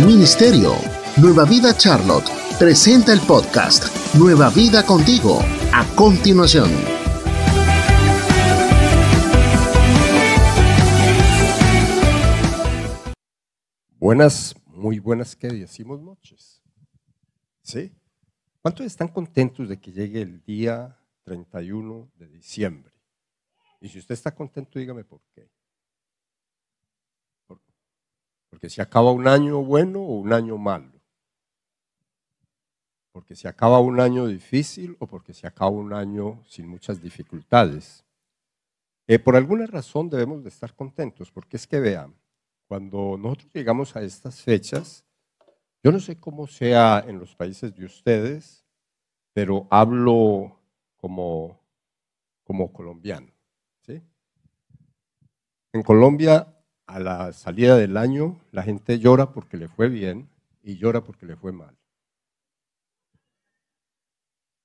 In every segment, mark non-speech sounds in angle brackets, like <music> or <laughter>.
Ministerio. Nueva Vida Charlotte presenta el podcast Nueva Vida contigo. A continuación. Buenas, muy buenas que decimos noches. ¿Sí? ¿Cuántos están contentos de que llegue el día 31 de diciembre? Y si usted está contento, dígame por qué. Porque se acaba un año bueno o un año malo. Porque se acaba un año difícil o porque se acaba un año sin muchas dificultades. Eh, por alguna razón debemos de estar contentos, porque es que vean, cuando nosotros llegamos a estas fechas, yo no sé cómo sea en los países de ustedes, pero hablo como, como colombiano. ¿sí? En Colombia a la salida del año la gente llora porque le fue bien y llora porque le fue mal.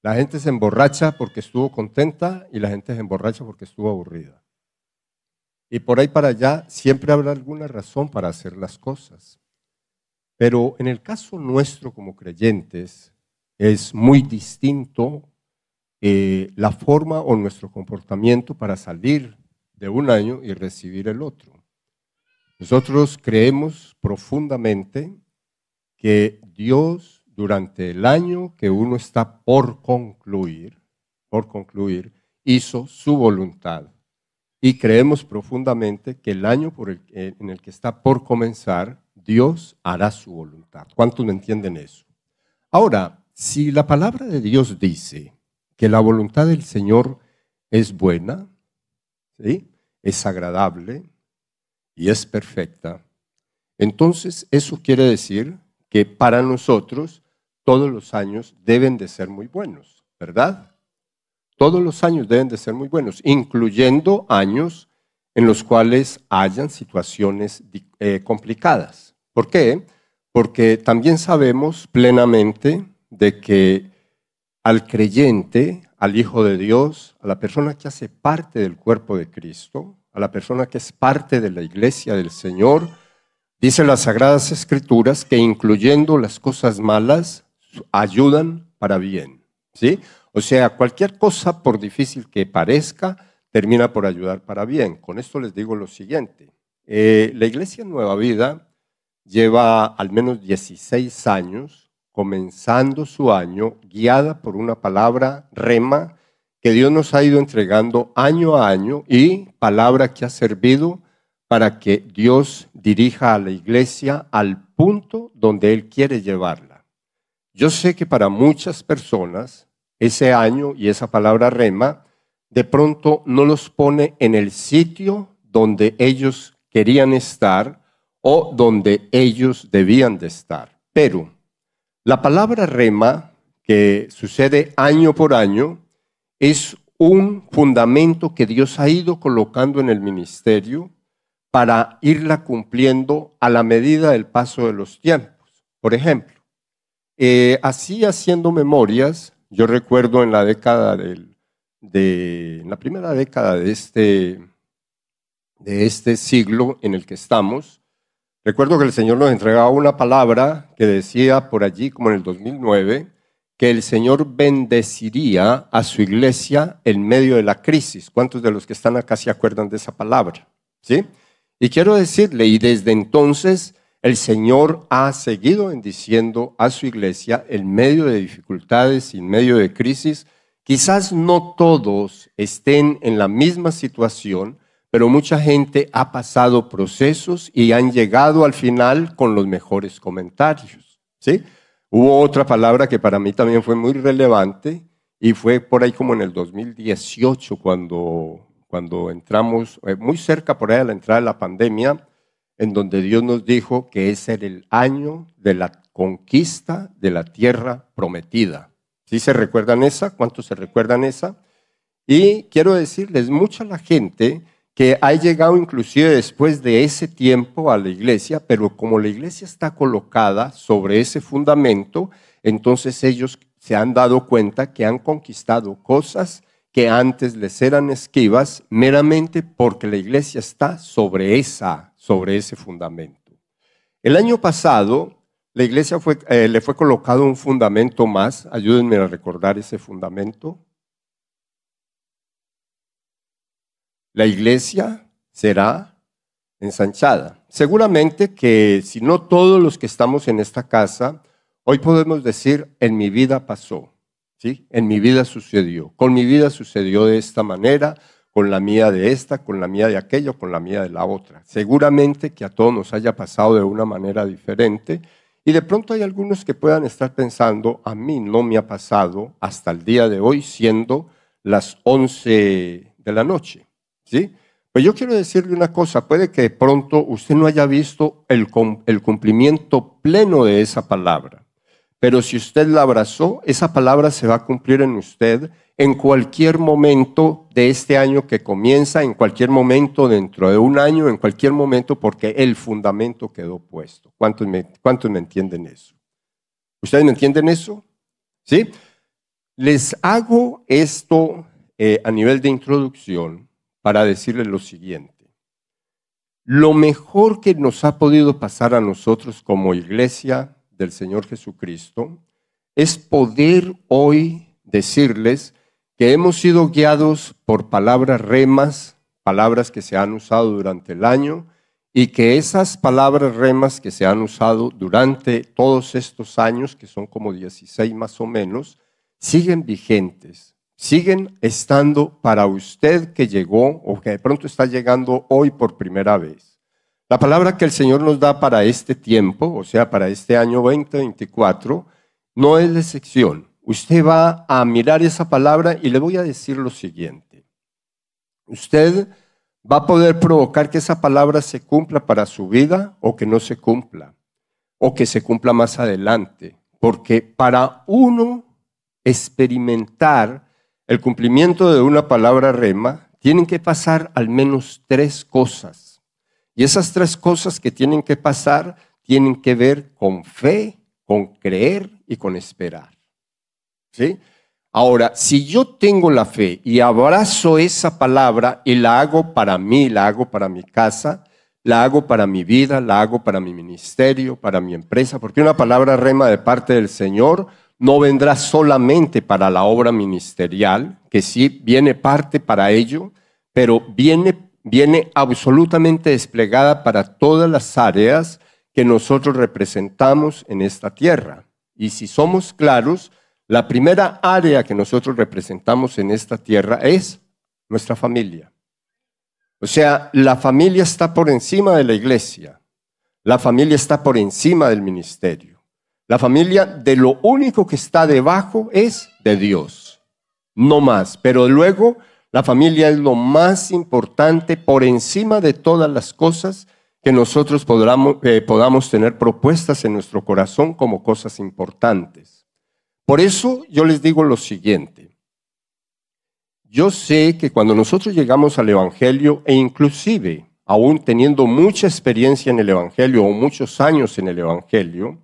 La gente se emborracha porque estuvo contenta y la gente se emborracha porque estuvo aburrida. Y por ahí para allá siempre habrá alguna razón para hacer las cosas. Pero en el caso nuestro como creyentes es muy distinto eh, la forma o nuestro comportamiento para salir de un año y recibir el otro. Nosotros creemos profundamente que Dios durante el año que uno está por concluir, por concluir, hizo su voluntad. Y creemos profundamente que el año por el, en el que está por comenzar, Dios hará su voluntad. ¿Cuántos me entienden eso? Ahora, si la palabra de Dios dice que la voluntad del Señor es buena, ¿sí? es agradable, y es perfecta, entonces eso quiere decir que para nosotros todos los años deben de ser muy buenos, ¿verdad? Todos los años deben de ser muy buenos, incluyendo años en los cuales hayan situaciones eh, complicadas. ¿Por qué? Porque también sabemos plenamente de que al creyente, al Hijo de Dios, a la persona que hace parte del cuerpo de Cristo, a la persona que es parte de la iglesia del Señor, dice las Sagradas Escrituras que incluyendo las cosas malas, ayudan para bien. ¿sí? O sea, cualquier cosa, por difícil que parezca, termina por ayudar para bien. Con esto les digo lo siguiente. Eh, la Iglesia Nueva Vida lleva al menos 16 años comenzando su año guiada por una palabra rema Dios nos ha ido entregando año a año y palabra que ha servido para que Dios dirija a la iglesia al punto donde Él quiere llevarla. Yo sé que para muchas personas ese año y esa palabra rema de pronto no los pone en el sitio donde ellos querían estar o donde ellos debían de estar. Pero la palabra rema, que sucede año por año, es un fundamento que Dios ha ido colocando en el ministerio para irla cumpliendo a la medida del paso de los tiempos. Por ejemplo, eh, así haciendo memorias, yo recuerdo en la década de, la primera década de este, de este siglo en el que estamos, recuerdo que el Señor nos entregaba una palabra que decía por allí, como en el 2009, que el Señor bendeciría a su iglesia en medio de la crisis. ¿Cuántos de los que están acá se acuerdan de esa palabra? ¿Sí? Y quiero decirle, y desde entonces el Señor ha seguido bendiciendo a su iglesia en medio de dificultades, en medio de crisis. Quizás no todos estén en la misma situación, pero mucha gente ha pasado procesos y han llegado al final con los mejores comentarios. ¿Sí? Hubo otra palabra que para mí también fue muy relevante y fue por ahí como en el 2018 cuando, cuando entramos, eh, muy cerca por ahí a la entrada de la pandemia, en donde Dios nos dijo que ese era el año de la conquista de la tierra prometida. ¿Sí se recuerdan esa? ¿Cuántos se recuerdan esa? Y quiero decirles, mucha la gente que ha llegado inclusive después de ese tiempo a la iglesia, pero como la iglesia está colocada sobre ese fundamento, entonces ellos se han dado cuenta que han conquistado cosas que antes les eran esquivas meramente porque la iglesia está sobre esa sobre ese fundamento. El año pasado la iglesia eh, le fue colocado un fundamento más. Ayúdenme a recordar ese fundamento. La iglesia será ensanchada. Seguramente que si no todos los que estamos en esta casa, hoy podemos decir, en mi vida pasó, ¿sí? En mi vida sucedió. Con mi vida sucedió de esta manera, con la mía de esta, con la mía de aquello, con la mía de la otra. Seguramente que a todos nos haya pasado de una manera diferente y de pronto hay algunos que puedan estar pensando, a mí no me ha pasado hasta el día de hoy siendo las 11 de la noche. ¿Sí? Yo quiero decirle una cosa, puede que de pronto usted no haya visto el, cumplimiento pleno de esa palabra, pero si usted la abrazó, esa palabra se va a cumplir en usted en cualquier momento de este año que comienza, en cualquier momento dentro de un año, en cualquier momento, porque el fundamento quedó puesto. ¿Cuántos me, cuántos me entienden eso? ¿Ustedes me entienden eso? ¿Sí? Les hago esto eh, a nivel de introducción para decirles lo siguiente. Lo mejor que nos ha podido pasar a nosotros como iglesia del Señor Jesucristo es poder hoy decirles que hemos sido guiados por palabras remas, palabras que se han usado durante el año, y que esas palabras remas que se han usado durante todos estos años, que son como 16 más o menos, siguen vigentes siguen estando para usted que llegó o que de pronto está llegando hoy por primera vez. La palabra que el Señor nos da para este tiempo, o sea, para este año 2024, no es de sección. Usted va a mirar esa palabra y le voy a decir lo siguiente. Usted va a poder provocar que esa palabra se cumpla para su vida o que no se cumpla, o que se cumpla más adelante. Porque para uno experimentar el cumplimiento de una palabra rema, tienen que pasar al menos tres cosas. Y esas tres cosas que tienen que pasar tienen que ver con fe, con creer y con esperar. ¿Sí? Ahora, si yo tengo la fe y abrazo esa palabra y la hago para mí, la hago para mi casa, la hago para mi vida, la hago para mi ministerio, para mi empresa, porque una palabra rema de parte del Señor no vendrá solamente para la obra ministerial, que sí viene parte para ello, pero viene, viene absolutamente desplegada para todas las áreas que nosotros representamos en esta tierra. Y si somos claros, la primera área que nosotros representamos en esta tierra es nuestra familia. O sea, la familia está por encima de la iglesia, la familia está por encima del ministerio. La familia de lo único que está debajo es de Dios, no más. Pero luego la familia es lo más importante por encima de todas las cosas que nosotros podamos, eh, podamos tener propuestas en nuestro corazón como cosas importantes. Por eso yo les digo lo siguiente. Yo sé que cuando nosotros llegamos al Evangelio e inclusive aún teniendo mucha experiencia en el Evangelio o muchos años en el Evangelio,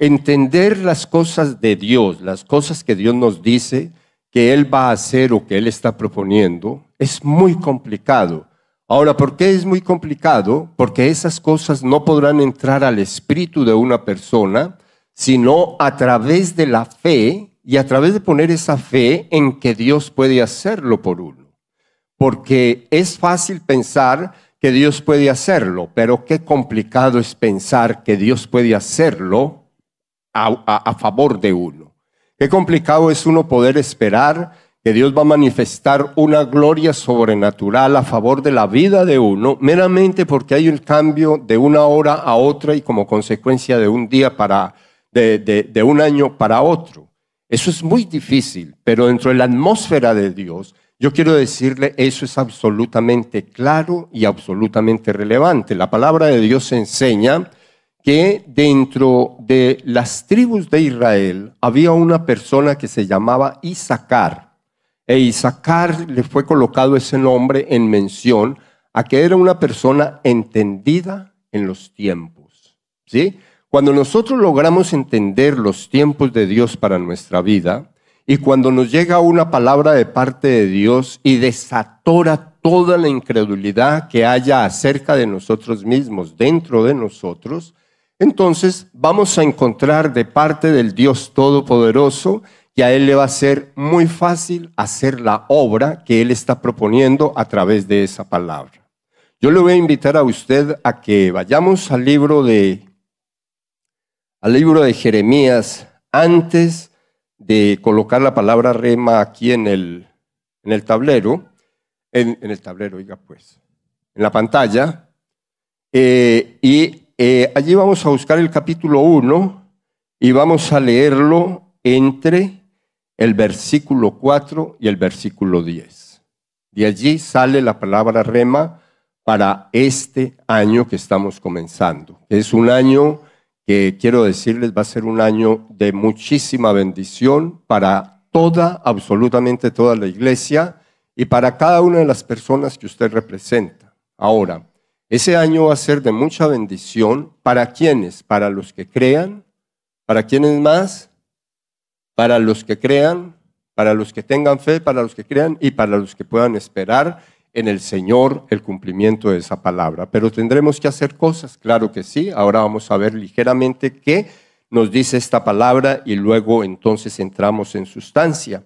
entender las cosas de Dios, las cosas que Dios nos dice que Él va a hacer o que Él está proponiendo, es muy complicado. Ahora, ¿por qué es muy complicado? Porque esas cosas no podrán entrar al espíritu de una persona, sino a través de la fe y a través de poner esa fe en que Dios puede hacerlo por uno. Porque es fácil pensar que Dios puede hacerlo, pero qué complicado es pensar que Dios puede hacerlo a, favor de uno. Qué complicado es uno poder esperar que Dios va a manifestar una gloria sobrenatural a favor de la vida de uno, meramente porque hay un cambio de una hora a otra y como consecuencia de un día para, de, de un año para otro. Eso es muy difícil, pero dentro de la atmósfera de Dios, yo quiero decirle, eso es absolutamente claro y absolutamente relevante. La palabra de Dios enseña que dentro de las tribus de Israel había una persona que se llamaba Isaacar. E Isaacar le fue colocado ese nombre en mención a que era una persona entendida en los tiempos. ¿sí? Cuando nosotros logramos entender los tiempos de Dios para nuestra vida, y cuando nos llega una palabra de parte de Dios y desatora toda la incredulidad que haya acerca de nosotros mismos dentro de nosotros, entonces vamos a encontrar de parte del Dios Todopoderoso que a Él le va a ser muy fácil hacer la obra que Él está proponiendo a través de esa palabra. Yo le voy a invitar a usted a que vayamos al libro de, al libro de Jeremías antes de colocar la palabra rema aquí en el, en el tablero, en, el tablero, oiga pues, en la pantalla, eh, y eh, allí vamos a buscar el capítulo 1 y vamos a leerlo entre el versículo 4 y el versículo 10. De allí sale la palabra rema para este año que estamos comenzando. Es un año que quiero decirles va a ser un año de muchísima bendición para toda, absolutamente toda la iglesia y para cada una de las personas que usted representa. Ahora, ese año va a ser de mucha bendición para quienes, para los que crean, para quienes más, para los que crean, para los que tengan fe, para los que crean y para los que puedan esperar en el Señor el cumplimiento de esa palabra. Pero tendremos que hacer cosas, claro que sí. Ahora vamos a ver ligeramente qué nos dice esta palabra y luego entonces entramos en sustancia.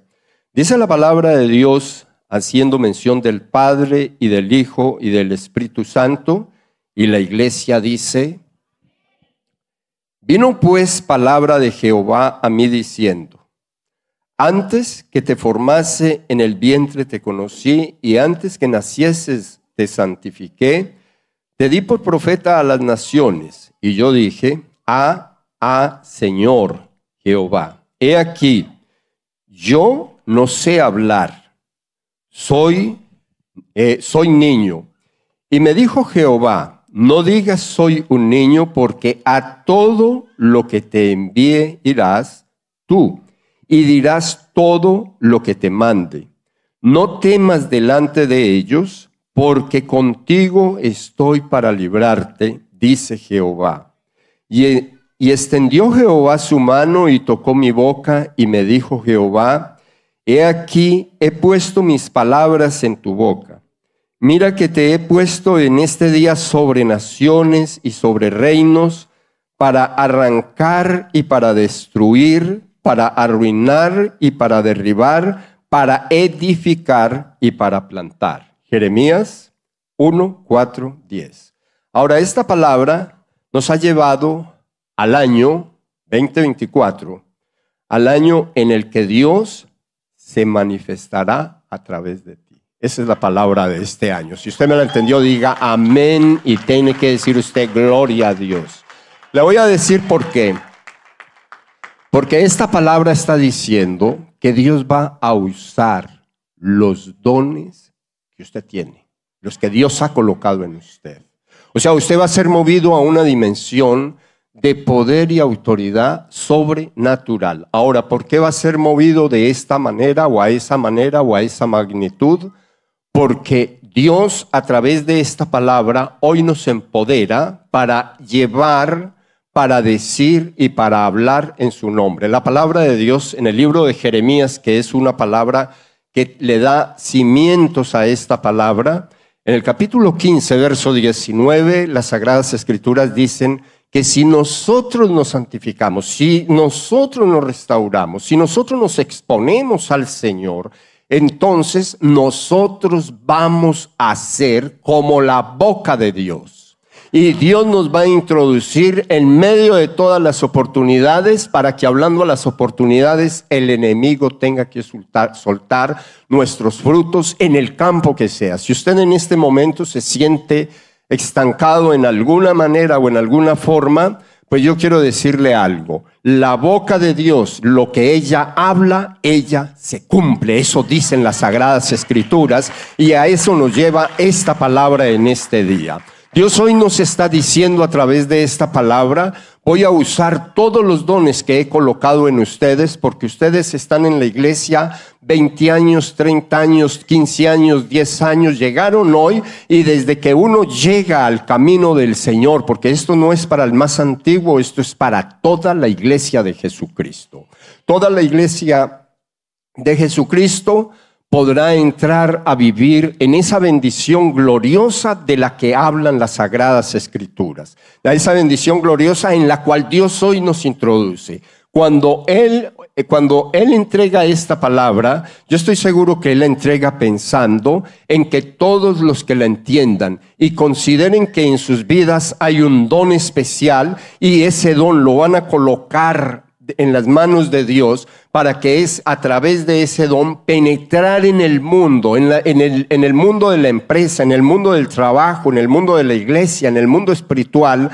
Dice la palabra de Dios haciendo mención del Padre y del Hijo y del Espíritu Santo y la iglesia dice, vino pues palabra de Jehová a mí diciendo, antes que te formase en el vientre te conocí y antes que nacieses te santifiqué, te di por profeta a las naciones. Y yo dije, a, a Señor Jehová, he aquí, yo no sé hablar, soy, eh, soy niño. Y me dijo Jehová, no digas soy un niño, porque a todo lo que te envíe irás tú y dirás todo lo que te mande. No temas delante de ellos, porque contigo estoy para librarte, dice Jehová. Y, y extendió Jehová su mano y tocó mi boca y me dijo Jehová, he aquí, he puesto mis palabras en tu boca. Mira que te he puesto en este día sobre naciones y sobre reinos para arrancar y para destruir para arruinar y para derribar, para edificar y para plantar. Jeremías 1, 4, 10. Ahora, esta palabra nos ha llevado al año 2024, al año en el que Dios se manifestará a través de ti. Esa es la palabra de este año. Si usted me la entendió, diga amén y tiene que decir usted gloria a Dios. Le voy a decir por qué. Porque esta palabra está diciendo que Dios va a usar los dones que usted tiene, los que Dios ha colocado en usted. O sea, usted va a ser movido a una dimensión de poder y autoridad sobrenatural. Ahora, ¿por qué va a ser movido de esta manera o a esa manera o a esa magnitud? Porque Dios a través de esta palabra hoy nos empodera para llevar para decir y para hablar en su nombre. La palabra de Dios en el libro de Jeremías, que es una palabra que le da cimientos a esta palabra, en el capítulo 15, verso 19, las Sagradas Escrituras dicen que si nosotros nos santificamos, si nosotros nos restauramos, si nosotros nos exponemos al Señor, entonces nosotros vamos a ser como la boca de Dios. Y Dios nos va a introducir en medio de todas las oportunidades para que hablando a las oportunidades el enemigo tenga que soltar, soltar nuestros frutos en el campo que sea. Si usted en este momento se siente estancado en alguna manera o en alguna forma, pues yo quiero decirle algo. La boca de Dios, lo que ella habla, ella se cumple. Eso dicen las sagradas escrituras y a eso nos lleva esta palabra en este día. Dios hoy nos está diciendo a través de esta palabra, voy a usar todos los dones que he colocado en ustedes porque ustedes están en la iglesia 20 años, 30 años, 15 años, 10 años, llegaron hoy y desde que uno llega al camino del Señor, porque esto no es para el más antiguo, esto es para toda la iglesia de Jesucristo. Toda la iglesia de Jesucristo podrá entrar a vivir en esa bendición gloriosa de la que hablan las sagradas escrituras. Esa bendición gloriosa en la cual Dios hoy nos introduce. Cuando Él, eh, cuando Él entrega esta palabra, yo estoy seguro que Él la entrega pensando en que todos los que la entiendan y consideren que en sus vidas hay un don especial y ese don lo van a colocar en las manos de Dios para que es a través de ese don penetrar en el mundo, en, el, en el mundo de la empresa, en el mundo del trabajo, en el mundo de la iglesia, en el mundo espiritual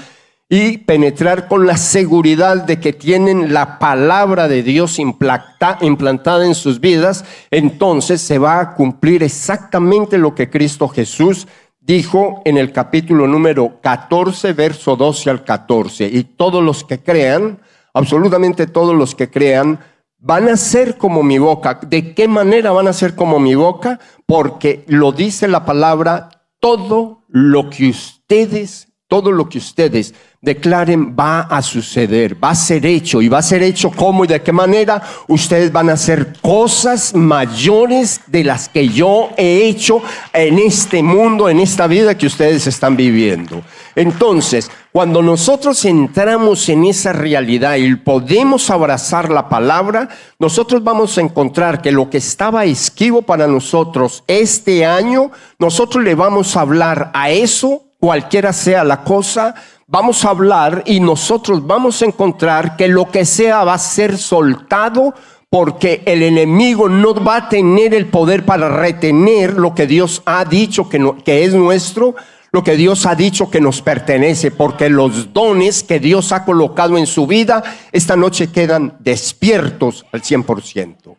y penetrar con la seguridad de que tienen la palabra de Dios implantada en sus vidas, entonces se va a cumplir exactamente lo que Cristo Jesús dijo en el capítulo número 14, verso 12 al 14. Y todos los que crean, absolutamente todos los que crean, van a ser como mi boca. ¿De qué manera van a ser como mi boca? Porque lo dice la palabra, todo lo que ustedes, todo lo que ustedes declaren va a suceder, va a ser hecho y va a ser hecho cómo y de qué manera ustedes van a hacer cosas mayores de las que yo he hecho en este mundo, en esta vida que ustedes están viviendo. Entonces, cuando nosotros entramos en esa realidad y podemos abrazar la palabra, nosotros vamos a encontrar que lo que estaba esquivo para nosotros este año, nosotros le vamos a hablar a eso, cualquiera sea la cosa, vamos a hablar y nosotros vamos a encontrar que lo que sea va a ser soltado porque el enemigo no va a tener el poder para retener lo que Dios ha dicho que, es nuestro, lo que Dios ha dicho que nos pertenece, porque los dones que Dios ha colocado en su vida esta noche quedan despiertos al 100%.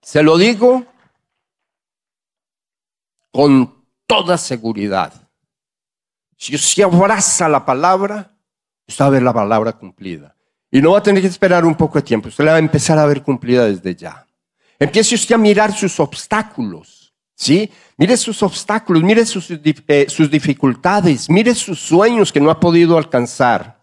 Se lo digo con toda seguridad. Si usted abraza la palabra, usted va a ver la palabra cumplida. Y no va a tener que esperar un poco de tiempo, usted la va a empezar a ver cumplida desde ya. Empiece usted a mirar sus obstáculos, ¿sí? Mire sus obstáculos, mire sus, eh, sus dificultades, mire sus sueños que no ha podido alcanzar.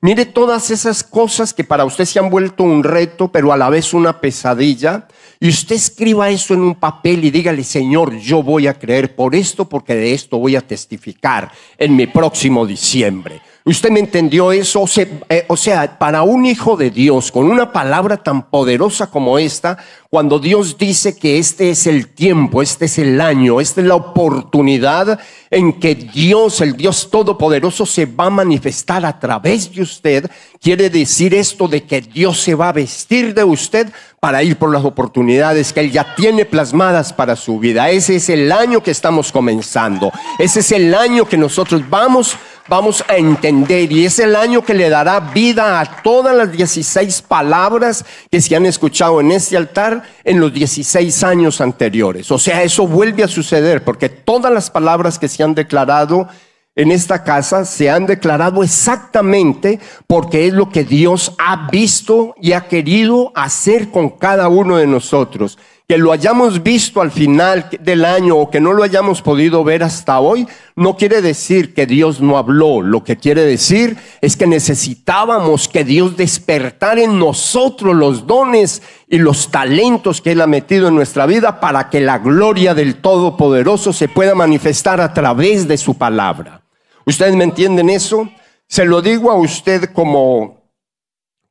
Mire todas esas cosas que para usted se han vuelto un reto, pero a la vez una pesadilla. Y usted escriba eso en un papel y dígale, Señor, yo voy a creer por esto porque de esto voy a testificar en mi próximo diciembre. ¿Usted me entendió eso? Eh, o sea, para un hijo de Dios, con una palabra tan poderosa como esta, cuando Dios dice que este es el tiempo, este es el año, esta es la oportunidad en que Dios, el Dios Todopoderoso, se va a manifestar a través de usted, quiere decir esto de que Dios se va a vestir de usted para ir por las oportunidades que Él ya tiene plasmadas para su vida. Ese es el año que estamos comenzando. Ese es el año que nosotros vamos vamos a entender y es el año que le dará vida a todas las 16 palabras que se han escuchado en este altar en los 16 años anteriores. O sea, eso vuelve a suceder porque todas las palabras que se han declarado en esta casa se han declarado exactamente porque es lo que Dios ha visto y ha querido hacer con cada uno de nosotros que lo hayamos visto al final del año o que no lo hayamos podido ver hasta hoy, no quiere decir que Dios no habló. Lo que quiere decir es que necesitábamos que Dios despertara en nosotros los dones y los talentos que Él ha metido en nuestra vida para que la gloria del Todopoderoso se pueda manifestar a través de su palabra. ¿Ustedes me entienden eso? Se lo digo a usted como,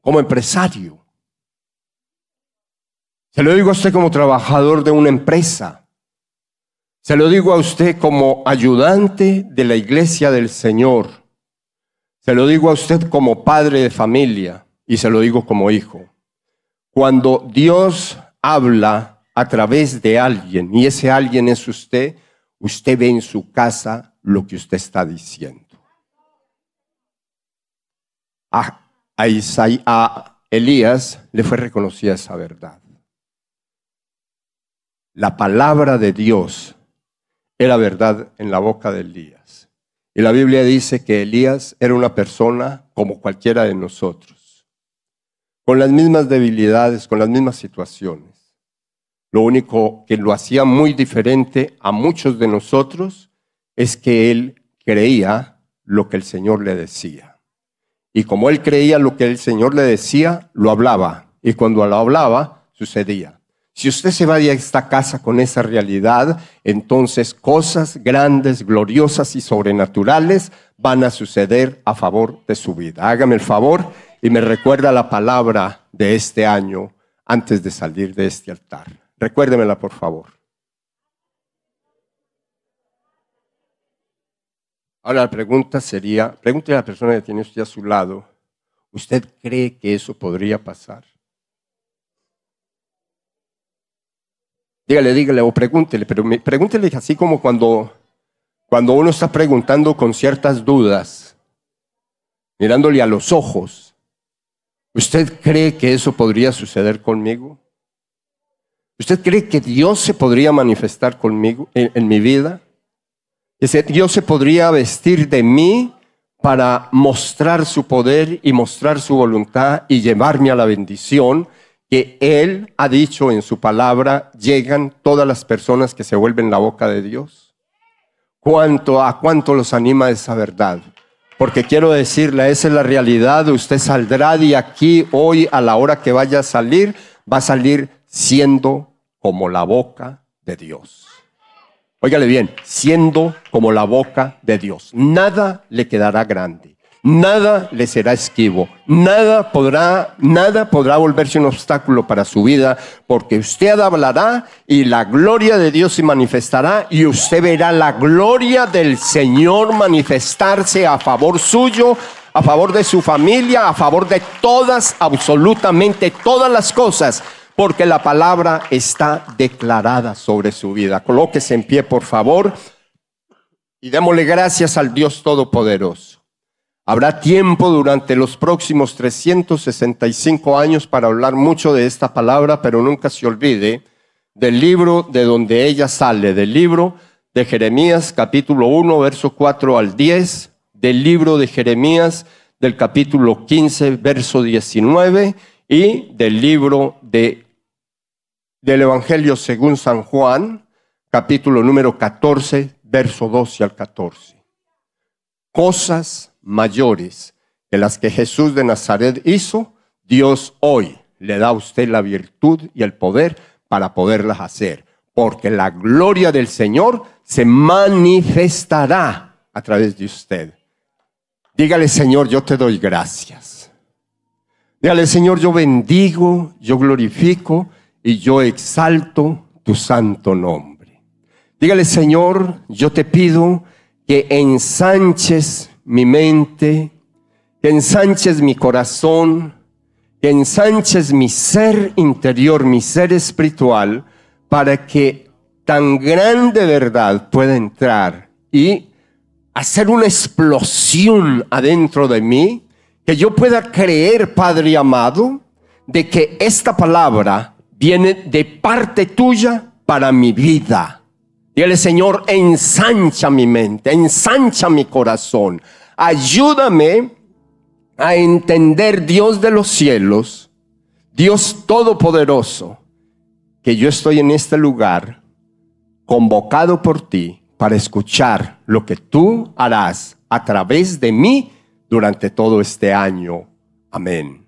como empresario. Se lo digo a usted como trabajador de una empresa. Se lo digo a usted como ayudante de la iglesia del Señor. Se lo digo a usted como padre de familia y se lo digo como hijo. Cuando Dios habla a través de alguien y ese alguien es usted, usted ve en su casa lo que usted está diciendo. A, Elías le fue reconocida esa verdad la palabra de Dios era verdad en la boca de Elías. Y la Biblia dice que Elías era una persona como cualquiera de nosotros, con las mismas debilidades, con las mismas situaciones. Lo único que lo hacía muy diferente a muchos de nosotros es que él creía lo que el Señor le decía. Y como él creía lo que el Señor le decía, lo hablaba. Y cuando lo hablaba, sucedía. Si usted se va de esta casa con esa realidad, entonces cosas grandes, gloriosas y sobrenaturales van a suceder a favor de su vida. Hágame el favor y me recuerda la palabra de este año antes de salir de este altar. Recuérdemela, por favor. Ahora la pregunta sería, pregúntele a la persona que tiene usted a su lado, ¿usted cree que eso podría pasar? Dígale, dígale o pregúntele, pero pregúntele así como cuando, cuando uno está preguntando con ciertas dudas, mirándole a los ojos. ¿Usted cree que eso podría suceder conmigo? ¿Usted cree que Dios se podría manifestar conmigo en, mi vida? Que Dios se podría vestir de mí para mostrar su poder y mostrar su voluntad y llevarme a la bendición que Él ha dicho en su palabra, llegan todas las personas que se vuelven la boca de Dios. ¿Cuánto, ¿A cuánto los anima esa verdad? Porque quiero decirle, esa es la realidad, usted saldrá de aquí hoy a la hora que vaya a salir, va a salir siendo como la boca de Dios. Óigale bien, siendo como la boca de Dios. Nada le quedará grande nada le será esquivo, nada podrá, nada podrá volverse un obstáculo para su vida, porque usted hablará y la gloria de Dios se manifestará y usted verá la gloria del Señor manifestarse a favor suyo, a favor de su familia, a favor de todas, absolutamente todas las cosas, porque la palabra está declarada sobre su vida. Colóquese en pie, por favor, y démosle gracias al Dios Todopoderoso. Habrá tiempo durante los próximos 365 años para hablar mucho de esta palabra, pero nunca se olvide del libro de donde ella sale, del libro de Jeremías capítulo 1, verso 4 al 10, del libro de Jeremías del capítulo 15, verso 19 y del libro de, del Evangelio según San Juan, capítulo número 14, verso 12 al 14. Cosas mayores que las que Jesús de Nazaret hizo, Dios hoy le da a usted la virtud y el poder para poderlas hacer. Porque la gloria del Señor se manifestará a través de usted. Dígale, Señor, yo te doy gracias. Dígale, Señor, yo bendigo, yo glorifico y yo exalto tu santo nombre. Dígale, Señor, yo te pido que ensanches mi mente, que ensanches mi corazón, que ensanches mi ser interior, mi ser espiritual, para que tan grande verdad pueda entrar y hacer una explosión adentro de mí, que yo pueda creer, Padre amado, de que esta palabra viene de parte tuya para mi vida Dígale, Señor, ensancha mi mente, ensancha mi corazón. Ayúdame a entender, Dios de los cielos, Dios todopoderoso, que yo estoy en este lugar convocado por ti para escuchar lo que tú harás a través de mí durante todo este año. Amén.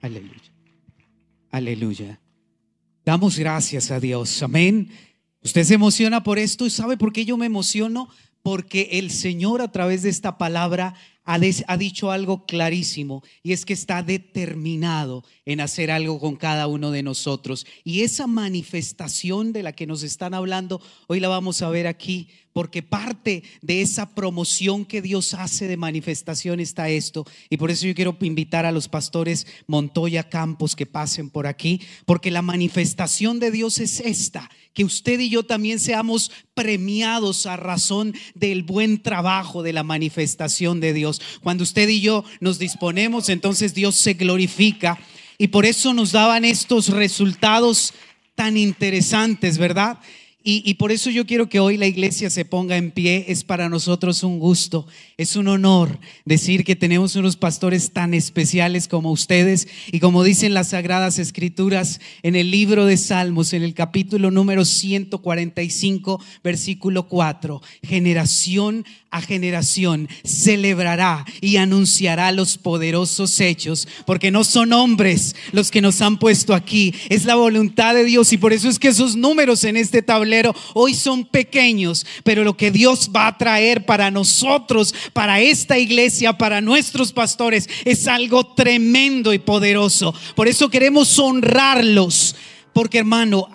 Aleluya. Aleluya. Damos gracias a Dios. Amén. Usted se emociona por esto y sabe por qué yo me emociono. Porque el Señor a través de esta palabra ha, dicho algo clarísimo y es que está determinado en hacer algo con cada uno de nosotros. Y esa manifestación de la que nos están hablando, hoy la vamos a ver aquí, porque parte de esa promoción que Dios hace de manifestación está esto. Y por eso yo quiero invitar a los pastores Montoya Campos que pasen por aquí, porque la manifestación de Dios es esta que usted y yo también seamos premiados a razón del buen trabajo de la manifestación de Dios. Cuando usted y yo nos disponemos, entonces Dios se glorifica y por eso nos daban estos resultados tan interesantes, ¿verdad? Y, por eso yo quiero que hoy la iglesia se ponga en pie. Es para nosotros un gusto Es un honor decir que tenemos unos pastores tan especiales como ustedes y como dicen las sagradas escrituras en el libro de Salmos, en el capítulo número 145, versículo 4, generación a generación celebrará y anunciará los poderosos hechos, porque no son hombres los que nos han puesto aquí, es la voluntad de Dios y por eso es que esos números en este tablero hoy son pequeños, pero lo que Dios va a traer para nosotros, para esta iglesia, para nuestros pastores, es algo tremendo y poderoso. Por eso queremos honrarlos, porque hermano,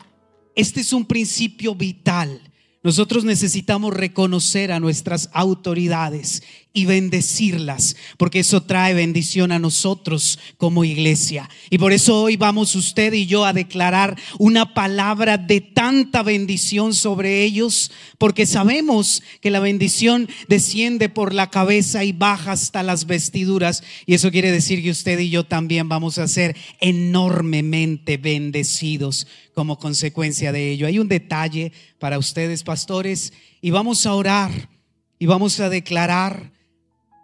este es un principio vital. Nosotros necesitamos reconocer a nuestras autoridades y bendecirlas, porque eso trae bendición a nosotros como iglesia. Y por eso hoy vamos usted y yo a declarar una palabra de tanta bendición sobre ellos, porque sabemos que la bendición desciende por la cabeza y baja hasta las vestiduras. Y eso quiere decir que usted y yo también vamos a ser enormemente bendecidos como consecuencia de ello. Hay un detalle para ustedes, pastores, y vamos a orar y vamos a declarar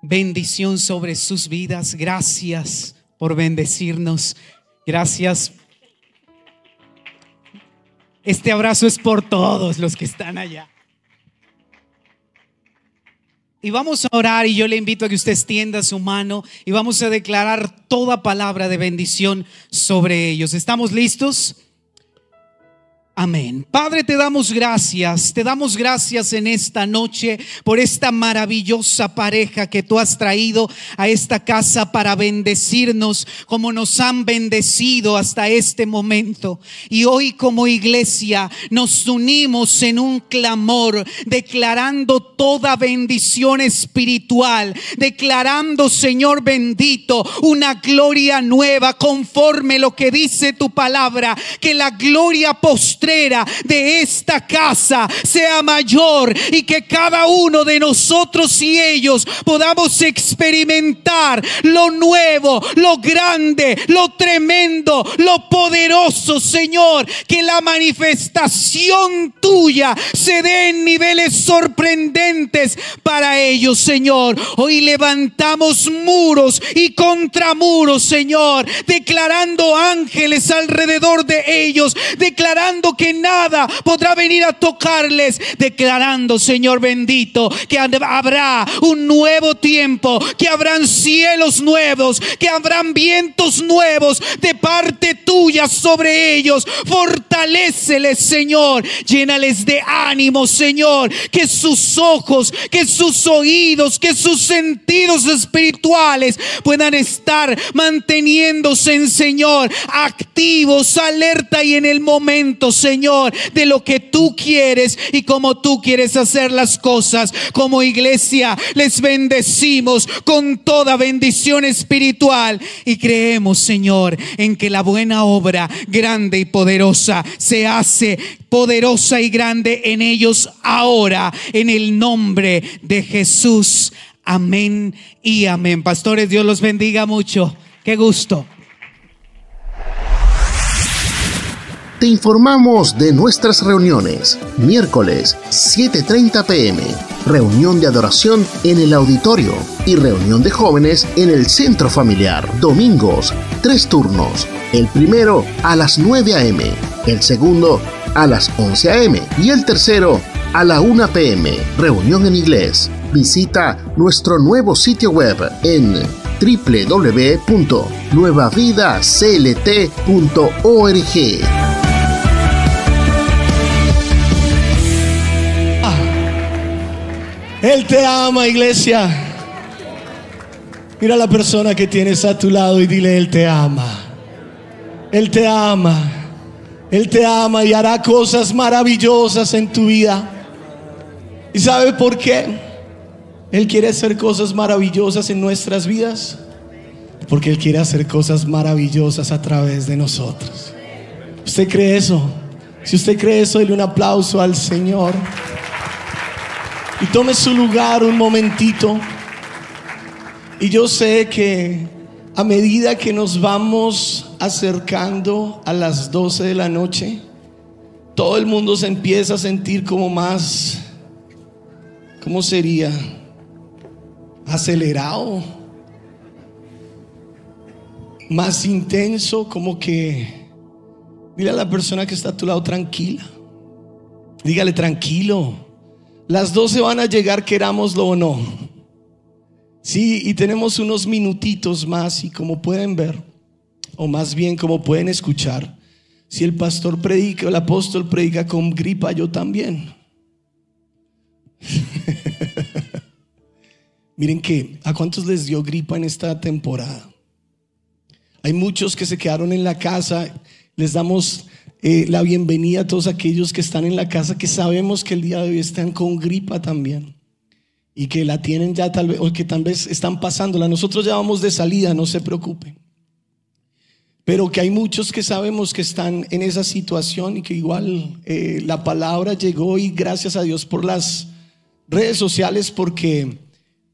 bendición sobre sus vidas. Gracias por bendecirnos. Gracias. Este abrazo es por todos los que están allá. Y vamos a orar y yo le invito a que usted extienda su mano y vamos a declarar toda palabra de bendición sobre ellos. ¿Estamos listos? Amén. Padre, te damos gracias, te damos gracias en esta noche por esta maravillosa pareja que tú has traído a esta casa para bendecirnos como nos han bendecido hasta este momento. Y hoy como iglesia nos unimos en un clamor, declarando toda bendición espiritual, declarando, Señor bendito, una gloria nueva conforme lo que dice tu palabra, que la gloria de esta casa sea mayor y que cada uno de nosotros y ellos podamos experimentar lo nuevo, lo grande, lo tremendo, lo poderoso, Señor. Que la manifestación tuya se dé en niveles sorprendentes para ellos, Señor. Hoy levantamos muros y contramuros, Señor, declarando ángeles alrededor de ellos, declarando que nada podrá venir a tocarles, declarando, Señor bendito, que habrá un nuevo tiempo, que habrán cielos nuevos, que habrán vientos nuevos de parte tuya sobre ellos. Fortaléceles, Señor, llénales de ánimo, Señor, que sus ojos, que sus oídos, que sus sentidos espirituales puedan estar manteniéndose en Señor, activos, alerta y en el momento, Señor, de lo que tú quieres y como tú quieres hacer las cosas. Como iglesia les bendecimos con toda bendición espiritual y creemos, Señor, en que la buena obra grande y poderosa se hace poderosa y grande en ellos ahora, en el nombre de Jesús. Amén y amén. Pastores, Dios los bendiga mucho. Qué gusto. Te informamos de nuestras reuniones. Miércoles 7.30 pm. Reunión de adoración en el auditorio y reunión de jóvenes en el centro familiar. Domingos, tres turnos. El primero a las 9 am. El segundo a las 11 am. Y el tercero a la 1 pm. Reunión en inglés. Visita nuestro nuevo sitio web en www.nuevavidaclt.org. Él te ama, iglesia. Mira a la persona que tienes a tu lado y dile, Él te ama. Él te ama. Él te ama y hará cosas maravillosas en tu vida. ¿Y sabe por qué? Él quiere hacer cosas maravillosas en nuestras vidas. Porque Él quiere hacer cosas maravillosas a través de nosotros. ¿Usted cree eso? Si usted cree eso, dele un aplauso al Señor. Y tome su lugar un momentito. Y yo sé que a medida que nos vamos acercando a las 12 de la noche, todo el mundo se empieza a sentir como más, ¿cómo sería? acelerado, más intenso, como que dile a la persona que está a tu lado tranquila. Dígale tranquilo. Las 12 van a llegar, querámoslo o no. Sí, y tenemos unos minutitos más y como pueden ver, o más bien como pueden escuchar, si el pastor predica o el apóstol predica con gripa, yo también. <laughs> Miren que, ¿a cuántos les dio gripa en esta temporada? Hay muchos que se quedaron en la casa. Les damos eh, la bienvenida a todos aquellos que están en la casa que sabemos que el día de hoy están con gripa también y que la tienen ya tal vez o que tal vez están pasándola. Nosotros ya vamos de salida, no se preocupen. Pero que hay muchos que sabemos que están en esa situación y que igual eh, la palabra llegó y gracias a Dios por las redes sociales porque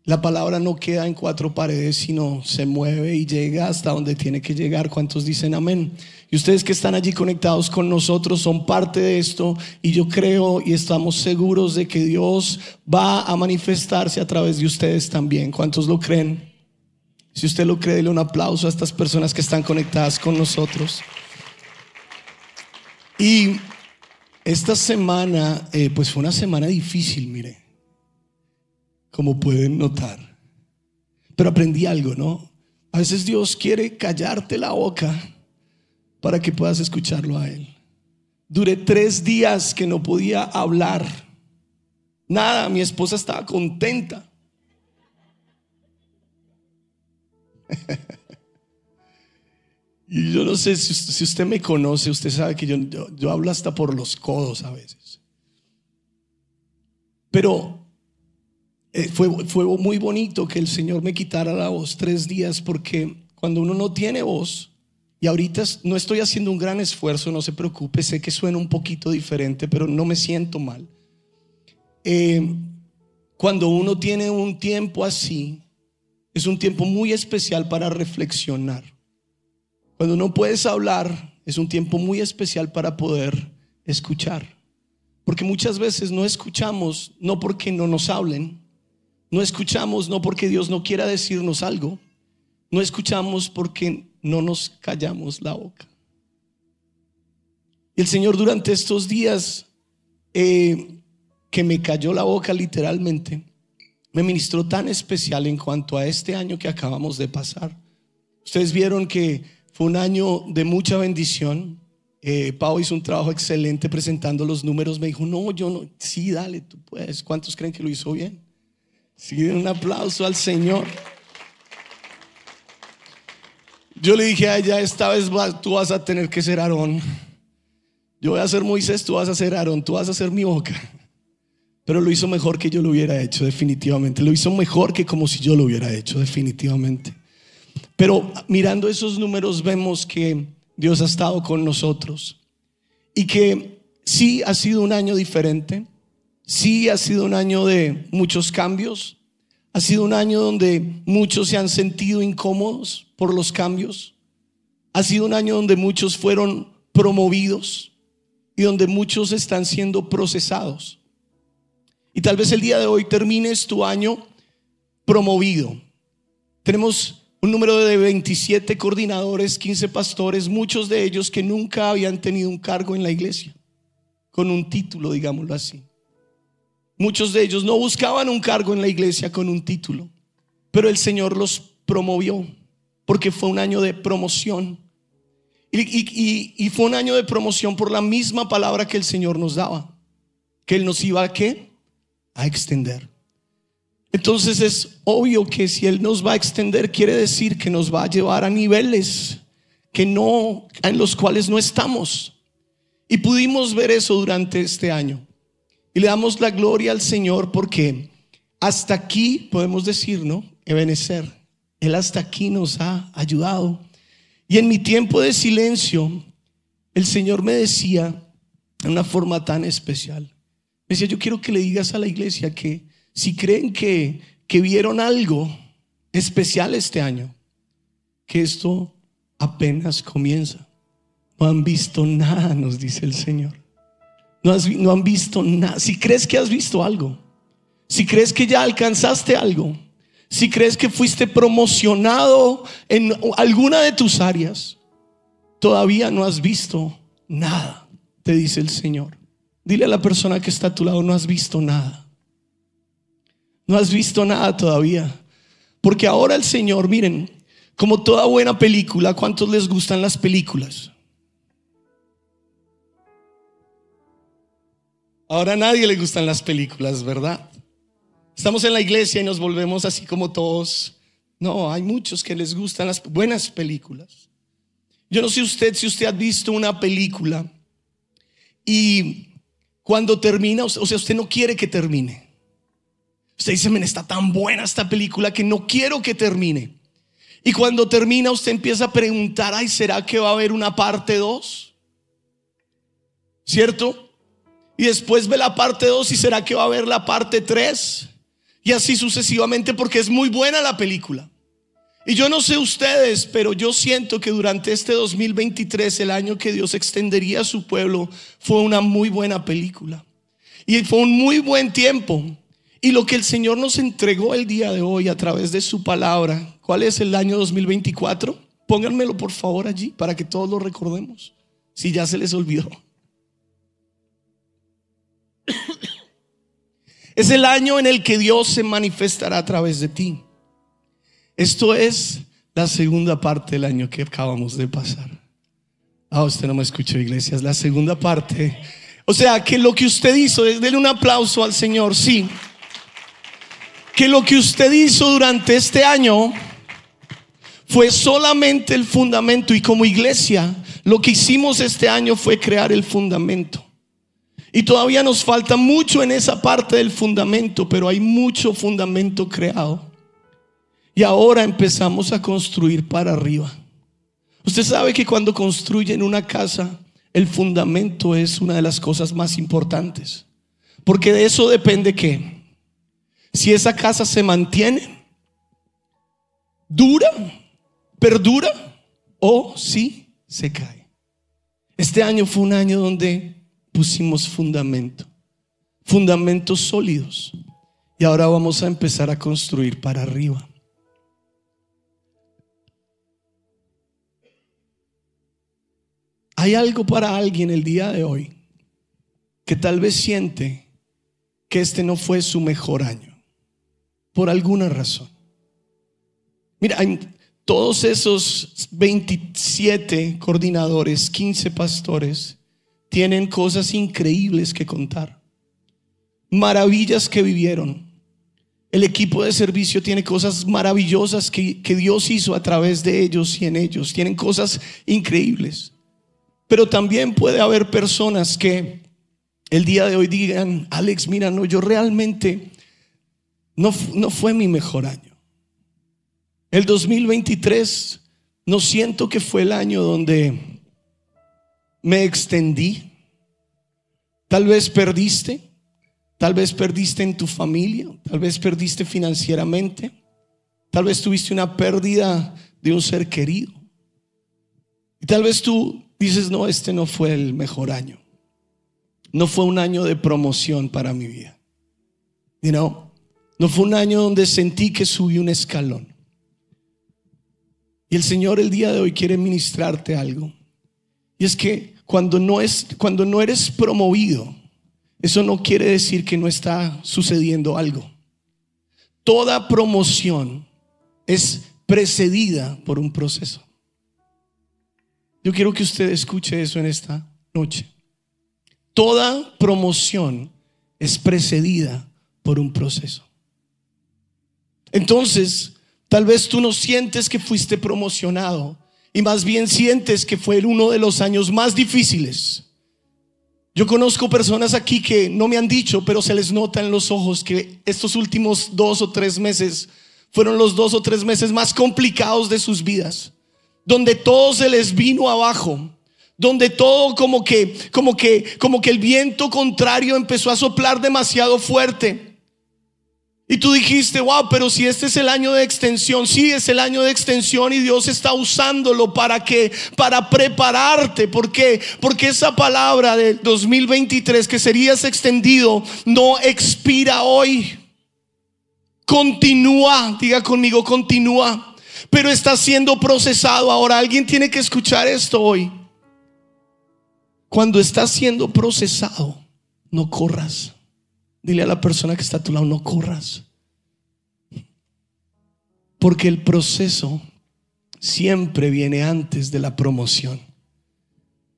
la palabra no queda en cuatro paredes, sino se mueve y llega hasta donde tiene que llegar. ¿Cuántos dicen amén? Y ustedes que están allí conectados con nosotros son parte de esto y yo creo y estamos seguros de que Dios va a manifestarse a través de ustedes también. ¿Cuántos lo creen? Si usted lo cree, dele un aplauso a estas personas que están conectadas con nosotros. Y esta semana, eh, pues fue una semana difícil, mire como pueden notar. Pero aprendí algo, ¿no? A veces Dios quiere callarte la boca para que puedas escucharlo a Él. Duré tres días que no podía hablar. Nada, mi esposa estaba contenta. <laughs> y yo no sé si, usted me conoce, usted sabe que yo, yo hablo hasta por los codos a veces. Pero eh, fue, fue muy bonito que el Señor me quitara la voz tres días porque cuando uno no tiene voz, y ahorita no estoy haciendo un gran esfuerzo, no se preocupe, sé que suena un poquito diferente, pero no me siento mal. Eh, cuando uno tiene un tiempo así, es un tiempo muy especial para reflexionar. Cuando no puedes hablar, es un tiempo muy especial para poder escuchar. Porque muchas veces no escuchamos, no porque no nos hablen, no escuchamos no porque Dios no quiera decirnos algo, no escuchamos porque no nos callamos la boca. Y el Señor durante estos días eh, que me cayó la boca literalmente, me ministró tan especial en cuanto a este año que acabamos de pasar. Ustedes vieron que fue un año de mucha bendición. Eh, Pau hizo un trabajo excelente presentando los números. Me dijo, no, yo no, sí, dale, tú puedes. ¿Cuántos creen que lo hizo bien? Sí, un aplauso al Señor. Yo le dije a ella, esta vez tú vas a tener que ser Aarón. Yo voy a ser Moisés, tú vas a ser Aarón, tú vas a ser mi boca. Pero lo hizo mejor que yo lo hubiera hecho, definitivamente. Lo hizo mejor que como si yo lo hubiera hecho, definitivamente. Pero mirando esos números vemos que Dios ha estado con nosotros y que sí ha sido un año diferente Sí, ha sido un año de muchos cambios. Ha sido un año donde muchos se han sentido incómodos por los cambios. Ha sido un año donde muchos fueron promovidos y donde muchos están siendo procesados. Y tal vez el día de hoy termines tu año promovido. Tenemos un número de 27 coordinadores, 15 pastores, muchos de ellos que nunca habían tenido un cargo en la iglesia, con un título, digámoslo así. Muchos de ellos no buscaban un cargo en la iglesia con un título, pero el Señor los promovió porque fue un año de promoción. Y, fue un año de promoción por la misma palabra que el Señor nos daba, que Él nos iba a qué? A extender. Entonces es obvio que si Él nos va a extender, quiere decir que nos va a llevar a niveles que no, en los cuales no estamos. Y pudimos ver eso durante este año. Y le damos la gloria al Señor porque hasta aquí podemos decir, ¿no? Ebenecer. Él hasta aquí nos ha ayudado. Y en mi tiempo de silencio, el Señor me decía de una forma tan especial. Me decía, yo quiero que le digas a la iglesia que si creen que, que vieron algo especial este año, que esto apenas comienza. No han visto nada, nos dice el Señor. No, han visto nada. Si crees que has visto algo, si crees que ya alcanzaste algo, si crees que fuiste promocionado en alguna de tus áreas, todavía no has visto nada, te dice el Señor. Dile a la persona que está a tu lado, no has visto nada. No has visto nada todavía. Porque ahora el Señor, miren, como toda buena película, ¿cuántos les gustan las películas? Ahora a nadie le gustan las películas, ¿verdad? Estamos en la iglesia y nos volvemos así como todos. No, hay muchos que les gustan las buenas películas. Yo no sé usted si usted ha visto una película y cuando termina, o sea, usted no quiere que termine. Usted dice, men, está tan buena esta película que no quiero que termine. Y cuando termina, usted empieza a preguntar, ay, ¿será que va a haber una parte 2? ¿Cierto? Y después ve la parte 2 y será que va a haber la parte 3. Y así sucesivamente porque es muy buena la película. Y yo no sé ustedes, pero yo siento que durante este 2023, el año que Dios extendería a su pueblo, fue una muy buena película. Y fue un muy buen tiempo. Y lo que el Señor nos entregó el día de hoy a través de su palabra, ¿cuál es el año 2024? Pónganmelo por favor allí para que todos lo recordemos, si ya se les olvidó. Es el año en el que Dios se manifestará a través de ti. Esto es la segunda parte del año que acabamos de pasar. Ah, usted no me escuchó, iglesia. Es la segunda parte. O sea, que lo que usted hizo, denle un aplauso al Señor, sí que lo que usted hizo durante este año fue solamente el fundamento y como iglesia lo que hicimos este año fue crear el fundamento. Y todavía nos falta mucho en esa parte del fundamento, pero hay mucho fundamento creado. Y ahora empezamos a construir para arriba. Usted sabe que cuando construyen una casa, el fundamento es una de las cosas más importantes. Porque de eso depende que si esa casa se mantiene, dura, perdura o si se cae. Este año fue un año donde pusimos fundamento, fundamentos sólidos. Y ahora vamos a empezar a construir para arriba. Hay algo para alguien el día de hoy que tal vez siente que este no fue su mejor año por alguna razón. Mira, todos esos 27 coordinadores, 15 pastores, tienen cosas increíbles que contar, maravillas que vivieron. El equipo de servicio tiene cosas maravillosas que, que Dios hizo a través de ellos y en ellos. Tienen cosas increíbles. Pero también puede haber personas que el día de hoy digan, Alex, mira, no, yo realmente no, fue mi mejor año. El 2023 no siento que fue el año donde me extendí. Tal vez perdiste, tal vez perdiste en tu familia, tal vez perdiste financieramente, tal vez tuviste una pérdida de un ser querido. Y tal vez tú dices, no, este no fue el mejor año. No fue un año de promoción para mi vida. You no fue un año donde sentí que subí un escalón. Y el Señor el día de hoy quiere ministrarte algo. Y es que cuando no, es, cuando no eres promovido, eso no quiere decir que no está sucediendo algo. Toda promoción es precedida por un proceso. Yo quiero que usted escuche eso en esta noche. Toda promoción es precedida por un proceso. Entonces, tal vez tú no sientes que fuiste promocionado y más bien sientes que fue uno de los años más difíciles. Yo conozco personas aquí que no me han dicho, pero se les nota en los ojos que estos últimos dos o tres meses fueron los dos o tres meses más complicados de sus vidas, donde todo se les vino abajo, donde todo como que, como que, como que el viento contrario empezó a soplar demasiado fuerte y tú dijiste, wow, pero si este es el año de extensión, sí es el año de extensión y Dios está usándolo para que, para prepararte. ¿Por qué? Porque esa palabra del 2023 que serías extendido no expira hoy. continúa, diga conmigo, continúa, pero está siendo procesado. Ahora alguien tiene que escuchar esto hoy. Cuando está siendo procesado, no corras. Dile a la persona que está a tu lado, no corras. Porque el proceso siempre viene antes de la promoción.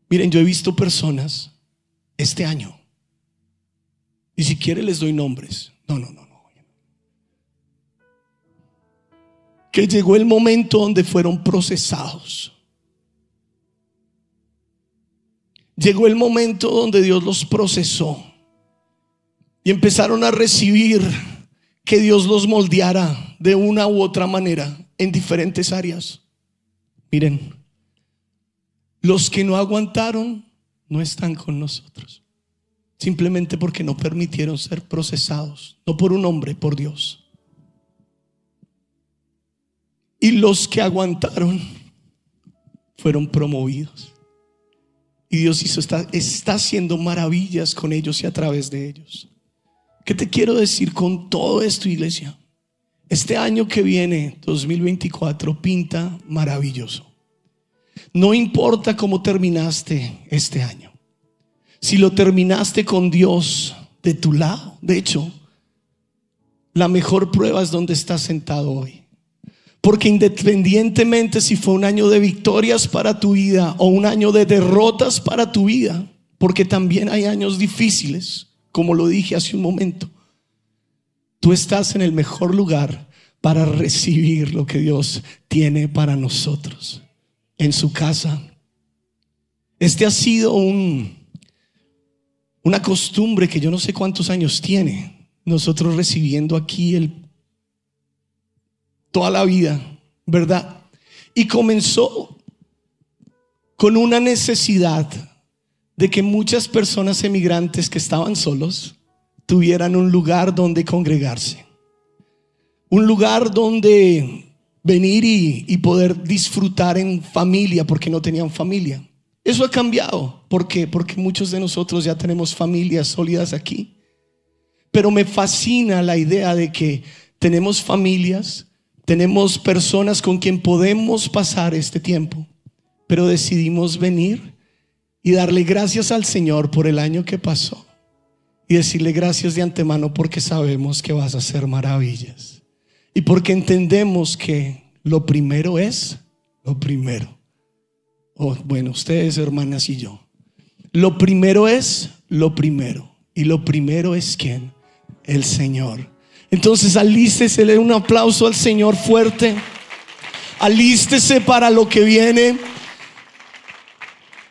Miren, yo he visto personas este año, y si quiere les doy nombres. No, no, no, no. Que llegó el momento donde fueron procesados. Llegó el momento donde Dios los procesó y empezaron a recibir que Dios los moldeara de una u otra manera en diferentes áreas. Miren, los que no aguantaron no están con nosotros. Simplemente porque no permitieron ser procesados. No por un hombre, por Dios. Y los que aguantaron fueron promovidos. Y Dios hizo, está, está haciendo maravillas con ellos y a través de ellos. ¿Qué te quiero decir con todo esto, iglesia? Este año que viene, 2024, pinta maravilloso. No importa cómo terminaste este año. Si lo terminaste con Dios de tu lado, de hecho, la mejor prueba es donde estás sentado hoy. Porque independientemente si fue un año de victorias para tu vida o un año de derrotas para tu vida, porque también hay años difíciles, como lo dije hace un momento, tú estás en el mejor lugar para recibir lo que Dios tiene para nosotros en su casa. Este ha sido un, una costumbre que yo no sé cuántos años tiene. Nosotros recibiendo aquí toda la vida, ¿verdad? Y comenzó con una necesidad de que muchas personas emigrantes que estaban solos tuvieran un lugar donde congregarse. Un lugar donde venir y, poder disfrutar en familia porque no tenían familia. Eso ha cambiado. ¿Por qué? Porque muchos de nosotros ya tenemos familias sólidas aquí. Pero me fascina la idea de que tenemos familias, tenemos personas con quien podemos pasar este tiempo, pero decidimos venir y darle gracias al Señor por el año que pasó y decirle gracias de antemano porque sabemos que vas a hacer maravillas. Y porque entendemos que lo primero es lo primero. Oh, bueno, ustedes, hermanas y yo. Lo primero es lo primero. Y lo primero es quién? El Señor. Entonces alístese, un aplauso al Señor fuerte. Alístese para lo que viene.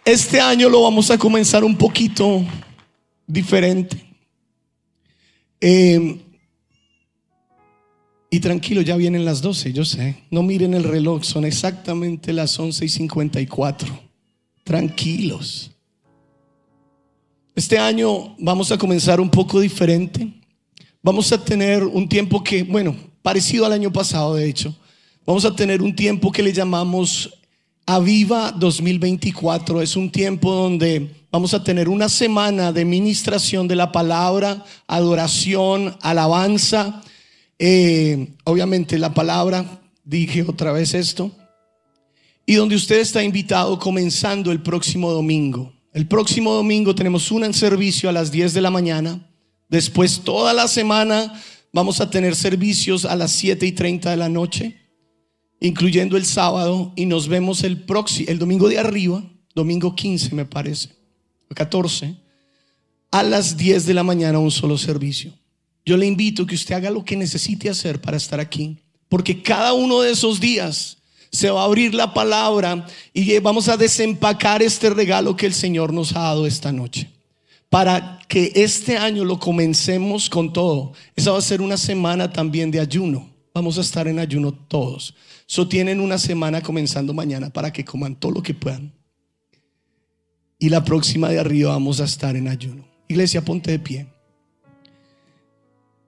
Este año lo vamos a comenzar un poquito diferente. Eh, y tranquilo, ya vienen las 12, yo sé. No miren el reloj, son exactamente las 11 y 54. Tranquilos. Este año vamos a comenzar un poco diferente. Vamos a tener un tiempo que, bueno, parecido al año pasado, de hecho. Vamos a tener un tiempo que le llamamos Aviva 2024. Es un tiempo donde vamos a tener una semana de ministración de la palabra, adoración, alabanza eh, obviamente la palabra, dije otra vez esto, y donde usted está invitado comenzando el próximo domingo. El próximo domingo tenemos un servicio a las 10 de la mañana. Después toda la semana vamos a tener servicios a las 7 y 30 de la noche, incluyendo el sábado, y nos vemos el próximo, el domingo de arriba, domingo 15 me parece, 14, a las 10 de la mañana un solo servicio. Yo le invito que usted haga lo que necesite hacer para estar aquí, porque cada uno de esos días se va a abrir la palabra y vamos a desempacar este regalo que el Señor nos ha dado esta noche. Para que este año lo comencemos con todo. Esa va a ser una semana también de ayuno. Vamos a estar en ayuno todos. So tienen una semana comenzando mañana para que coman todo lo que puedan. Y la próxima de arriba vamos a estar en ayuno. Iglesia, ponte de pie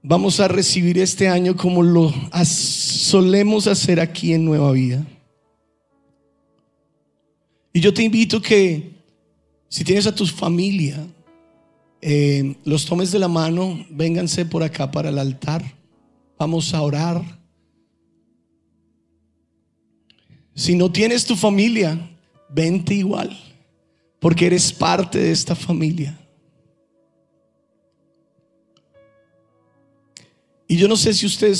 vamos a recibir este año como lo solemos hacer aquí en Nueva Vida. Y yo te invito que si tienes a tu familia, eh, los tomes de la mano, vénganse por acá para el altar, Vamos a orar. Si no tienes tu familia, vente igual, porque eres parte de esta familia. Y yo no sé si usted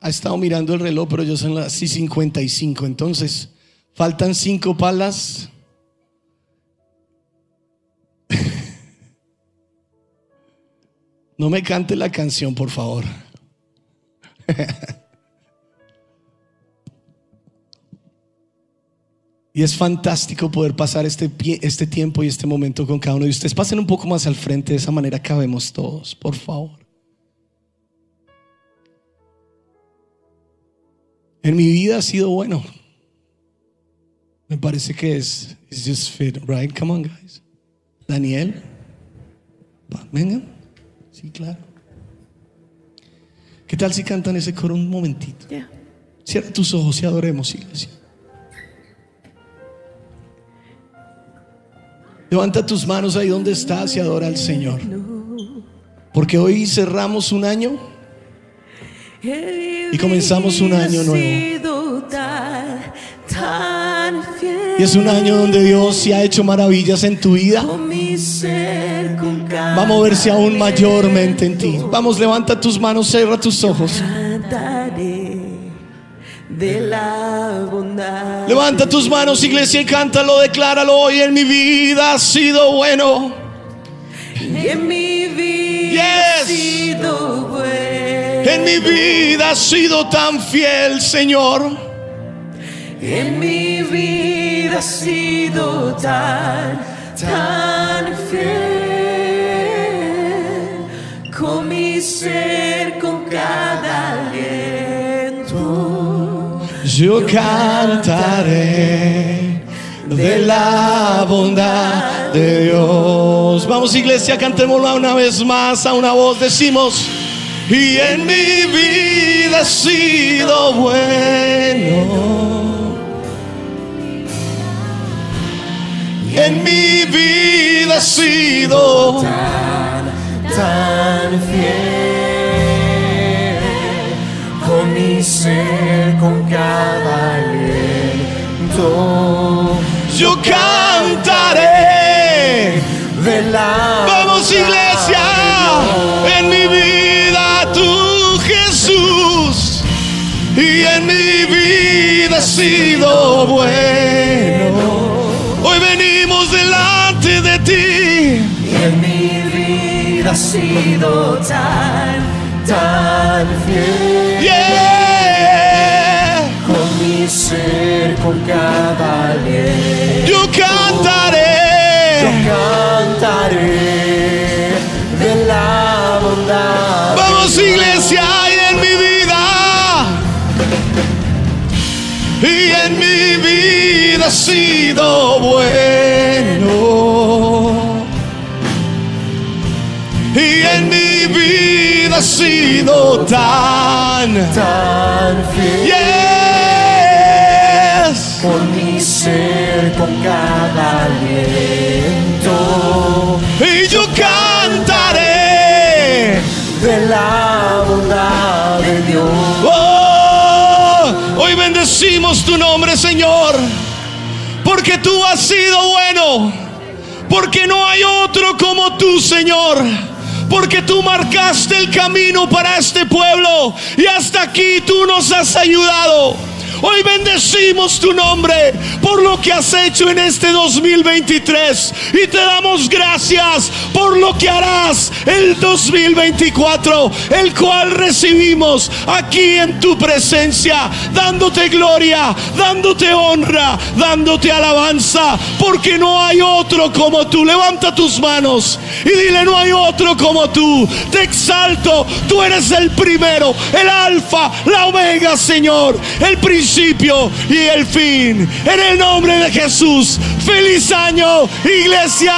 ha estado mirando el reloj, pero yo son las 55. Entonces, faltan cinco palas. <laughs> No me cante la canción, por favor. <laughs> Y es fantástico poder pasar este, este tiempo y este momento con cada uno de ustedes. Pasen un poco más al frente, de esa manera cabemos todos, por favor. En mi vida ha sido bueno. Me parece que es it's just fit, right? Come on, guys. Daniel. Vengan. Sí, claro. ¿Qué tal si cantan ese coro un momentito? Cierra tus ojos y adoremos, iglesia. Levanta tus manos ahí donde estás y adora al Señor. Porque hoy cerramos un año y comenzamos un año nuevo. Y es un año donde Dios se ha hecho maravillas en tu vida. Va a moverse aún mayormente en ti. Vamos, levanta tus manos, cierra tus ojos de la bondad. Levanta tus manos, iglesia, y cántalo, decláralo. Hoy en mi vida ha sido bueno. en mi vida ha sido bueno. En mi vida ha sido tan fiel, Señor. En mi vida ha sido tan, tan fiel. Con mi ser, con cada yo cantaré de la bondad de Dios. Vamos iglesia, cantémoslo una vez más a una voz. Decimos, y en mi vida ha sido bueno. Y en mi vida ha sido tan, tan fiel ser con cada aliento. Yo cantaré de la. Vamos, iglesia, en mi vida tú, Jesús, y en mi vida ha sido bueno. Hoy venimos delante de ti. Y en mi vida ha sido tan tan fiel. Ser, con cada aliento. Yo cantaré. Yo cantaré de la bondad. Vamos iglesia y en mi vida. Y en mi vida ha sido bueno. Y en mi vida ha sido tan, tan fiel. Con mi ser, con cada aliento. Y yo cantaré de la bondad de Dios. Oh, hoy bendecimos tu nombre, Señor, porque tú has sido bueno, porque no hay otro como tú, Señor porque tú marcaste el camino para este pueblo y hasta aquí tú nos has ayudado. Hoy bendecimos tu nombre por lo que has hecho en este 2023 y te damos gracias por lo que harás el 2024, el cual recibimos aquí en tu presencia, dándote gloria, dándote honra, dándote alabanza, porque no hay otro como tú. Levanta tus manos y dile, no hay otro como tú. Te exalto, tú eres el primero, el alfa, la omega, Señor, el principio y el fin. En el nombre de Jesús. Feliz año, iglesia.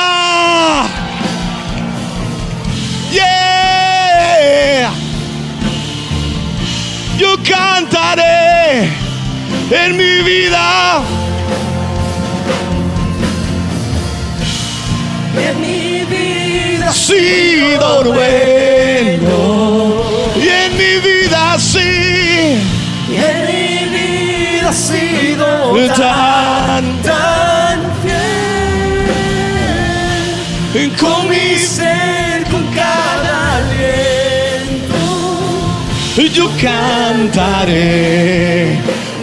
Yeah. Yo cantaré en mi vida. En mi vida ha sido tan, tan fiel. Con mi ser, con cada aliento, yo cantaré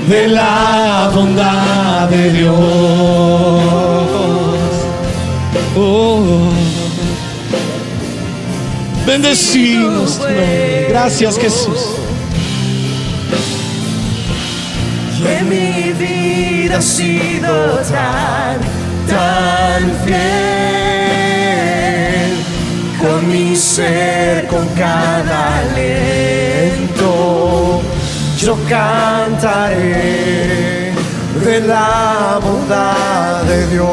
de la bondad de Dios. Oh. Bendecimos. Gracias, Jesús. Ha sido tan, tan fiel. Con mi ser, con cada aliento, yo cantaré de la bondad de Dios.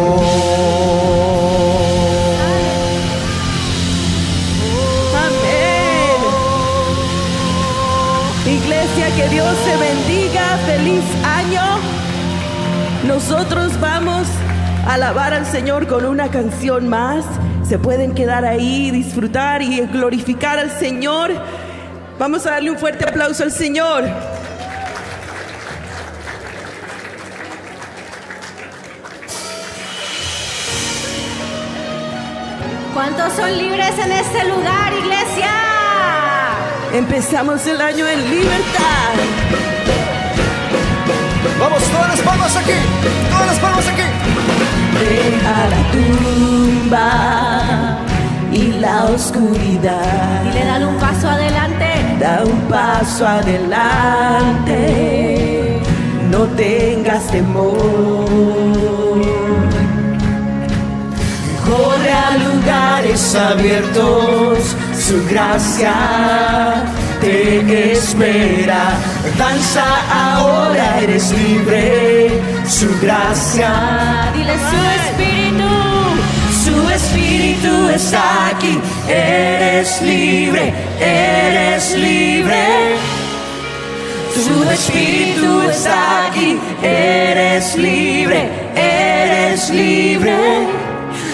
Amén. Iglesia, que Dios te bendiga. Nosotros vamos a alabar al Señor con una canción más. Se pueden quedar ahí, disfrutar y glorificar al Señor. Vamos a darle un fuerte aplauso al Señor. ¿Cuántos son libres en este lugar, iglesia? Empezamos el año en libertad. Vamos, todas las palmas aquí, todas las palmas aquí. Deja la tumba y la oscuridad. Y le dan un paso adelante. Da un paso adelante, no tengas temor. Corre a lugares abiertos, su gracia te espera. Danza ahora, eres libre, su gracia. Dile su espíritu. Su espíritu está aquí, eres libre, eres libre. Su espíritu está aquí, eres libre, eres libre.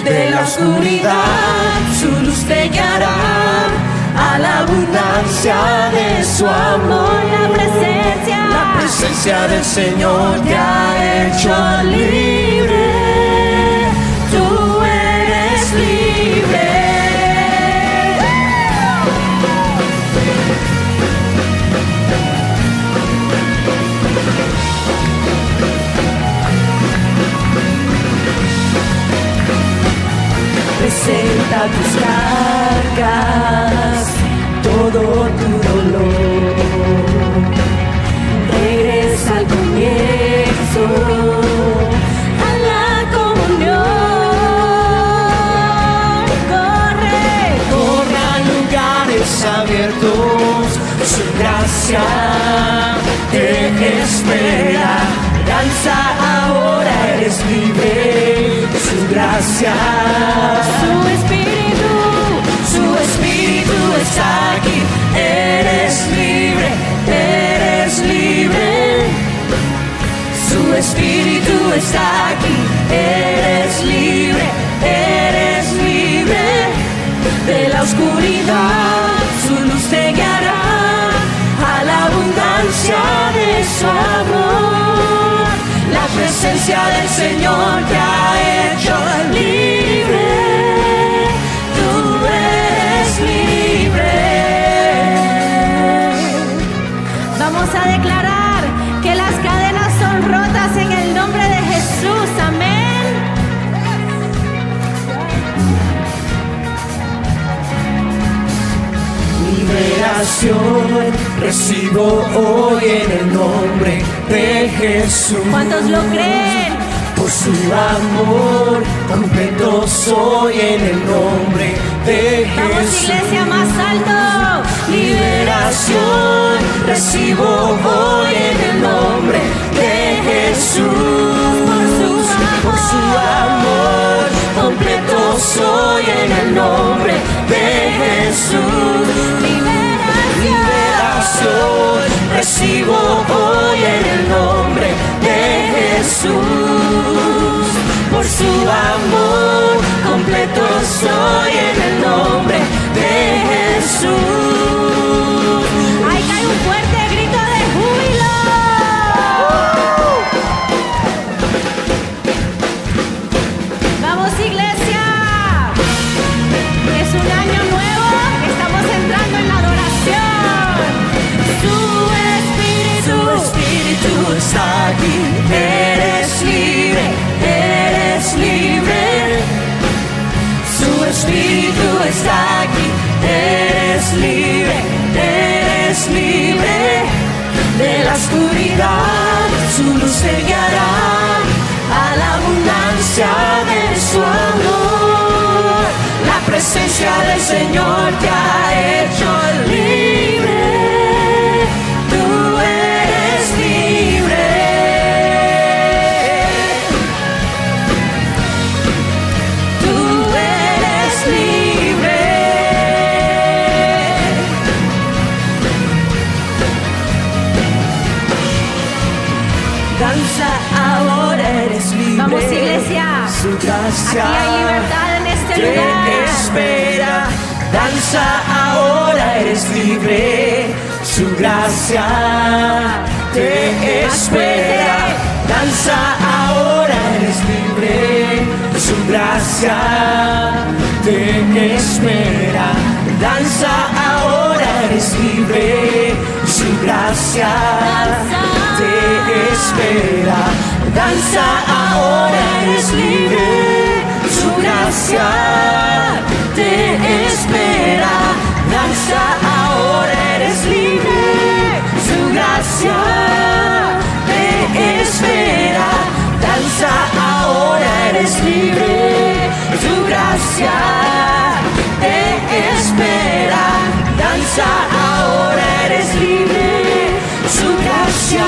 De la oscuridad su luz te guiará a la abundancia de su amor. La presencia. La presencia del Señor te ha hecho libre. Presenta tus cargas, todo tu dolor. Regresa al comienzo, a la comunión. Corre, corre a lugares abiertos, su gracia te espera. Danza ahora, eres libre, gracia. Su espíritu, su espíritu está aquí, eres libre, eres libre. Su espíritu está aquí, eres libre, eres libre. De la oscuridad su luz presencia del Señor te ha hecho libre. Tú eres libre. Vamos a declarar que las cadenas son rotas en el nombre de Jesús. Amén. Liberación recibo hoy en el nombre de Jesús. ¿Cuántos lo creen? Por su amor completo soy en el nombre de Vamos, Jesús. iglesia, más alto. Liberación recibo hoy en el nombre de Jesús. Por su amor completo soy en el nombre de Jesús. Liberación recibo hoy en el nombre de Jesús. Por su amor completo soy en el nombre de Jesús. aquí, eres libre, eres libre. Su espíritu está aquí, eres libre, eres libre. De la oscuridad su luz te guiará a la abundancia de su amor. La presencia del Señor te hará Aquí hay libertad en este te lugar. espera. Danza ahora eres libre. Su gracia te espera. Danza ahora eres libre. Su gracia te espera. Danza ahora eres libre. Su gracia te espera. Danza ahora eres libre. Gracia te espera. Danza ahora eres libre. Su gracia te espera. Danza ahora eres libre. Su gracia te espera. Danza ahora eres libre. Su gracia,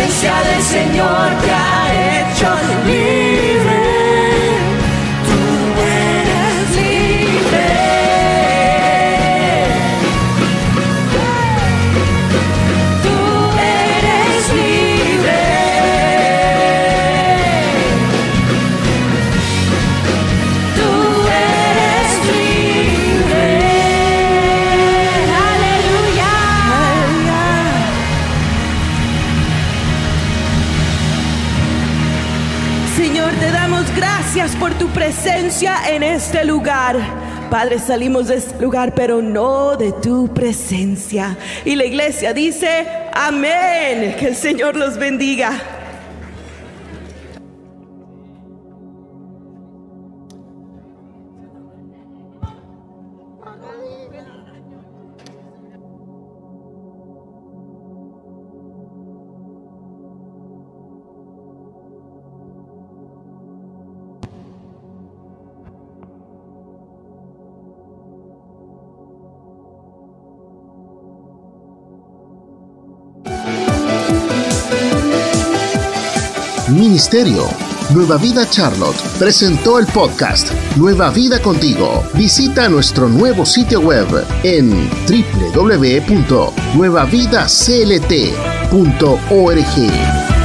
presencia del Señor te presencia en este lugar. Padre, salimos de este lugar, pero no de tu presencia. Y la iglesia dice, amén. Que el Señor los bendiga. Ministerio. Nueva Vida Charlotte presentó el podcast Nueva Vida Contigo. Visita nuestro nuevo sitio web en www.nuevavidaclt.org.